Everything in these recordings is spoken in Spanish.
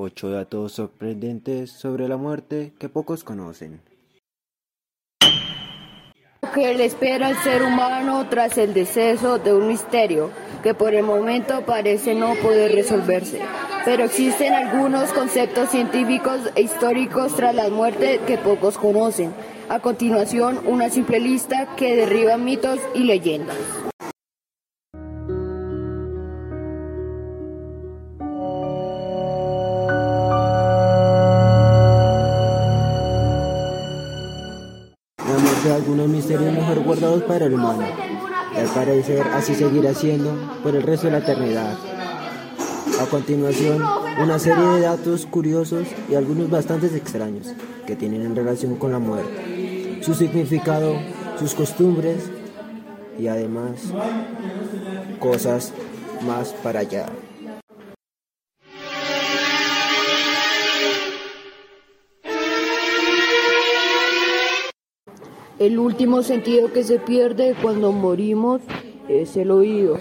Ocho datos sorprendentes sobre la muerte que pocos conocen. que le espera al ser humano tras el deceso de un misterio que por el momento parece no poder resolverse. Pero existen algunos conceptos científicos e históricos tras la muerte que pocos conocen. A continuación, una simple lista que derriba mitos y leyendas. De algunos misterios mejor guardados para el humano. Al parecer así seguirá siendo por el resto de la eternidad. A continuación, una serie de datos curiosos y algunos bastante extraños que tienen en relación con la muerte, su significado, sus costumbres y además cosas más para allá. El último sentido que se pierde cuando morimos es el oído.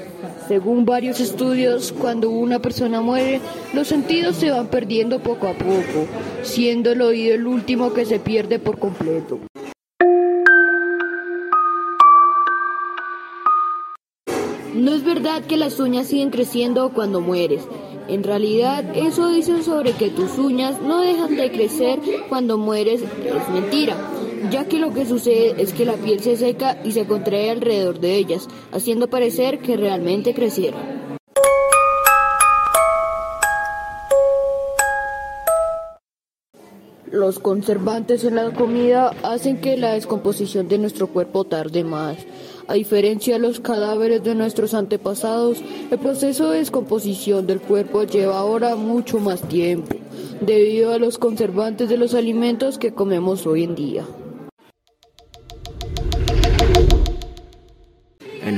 Según varios estudios, cuando una persona muere, los sentidos se van perdiendo poco a poco, siendo el oído el último que se pierde por completo. No es verdad que las uñas siguen creciendo cuando mueres. En realidad, eso dicen sobre que tus uñas no dejan de crecer cuando mueres es mentira, ya que lo que sucede es que la piel se seca y se contrae alrededor de ellas, haciendo parecer que realmente crecieron. Los conservantes en la comida hacen que la descomposición de nuestro cuerpo tarde más. A diferencia de los cadáveres de nuestros antepasados, el proceso de descomposición del cuerpo lleva ahora mucho más tiempo, debido a los conservantes de los alimentos que comemos hoy en día.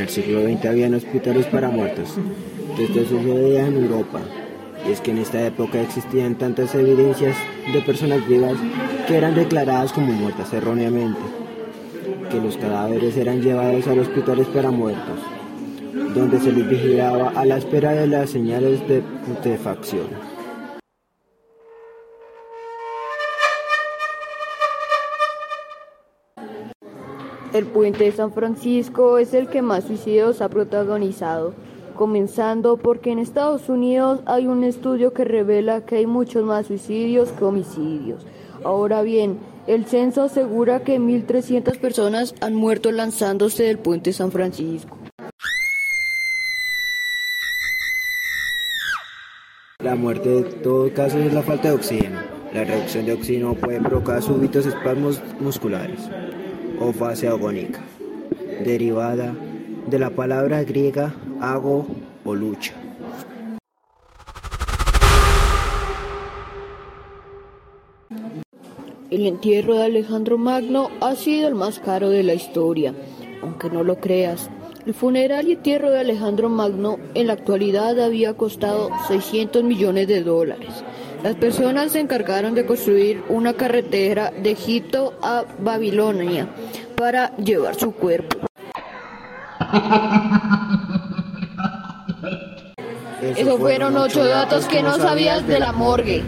El siglo XX habían hospitales para muertos. Esto sucedía en Europa. Y es que en esta época existían tantas evidencias de personas vivas que eran declaradas como muertas erróneamente, que los cadáveres eran llevados a los hospitales para muertos, donde se les vigilaba a la espera de las señales de putrefacción. El puente de San Francisco es el que más suicidios ha protagonizado, comenzando porque en Estados Unidos hay un estudio que revela que hay muchos más suicidios que homicidios. Ahora bien, el censo asegura que 1.300 personas han muerto lanzándose del puente de San Francisco. La muerte de todo caso es la falta de oxígeno. La reducción de oxígeno puede provocar súbitos espasmos musculares o fase agónica, derivada de la palabra griega ago o lucha. El entierro de Alejandro Magno ha sido el más caro de la historia, aunque no lo creas. El funeral y entierro de Alejandro Magno en la actualidad había costado 600 millones de dólares. Las personas se encargaron de construir una carretera de Egipto a Babilonia para llevar su cuerpo. Esos fueron ocho datos que no sabías de la morgue.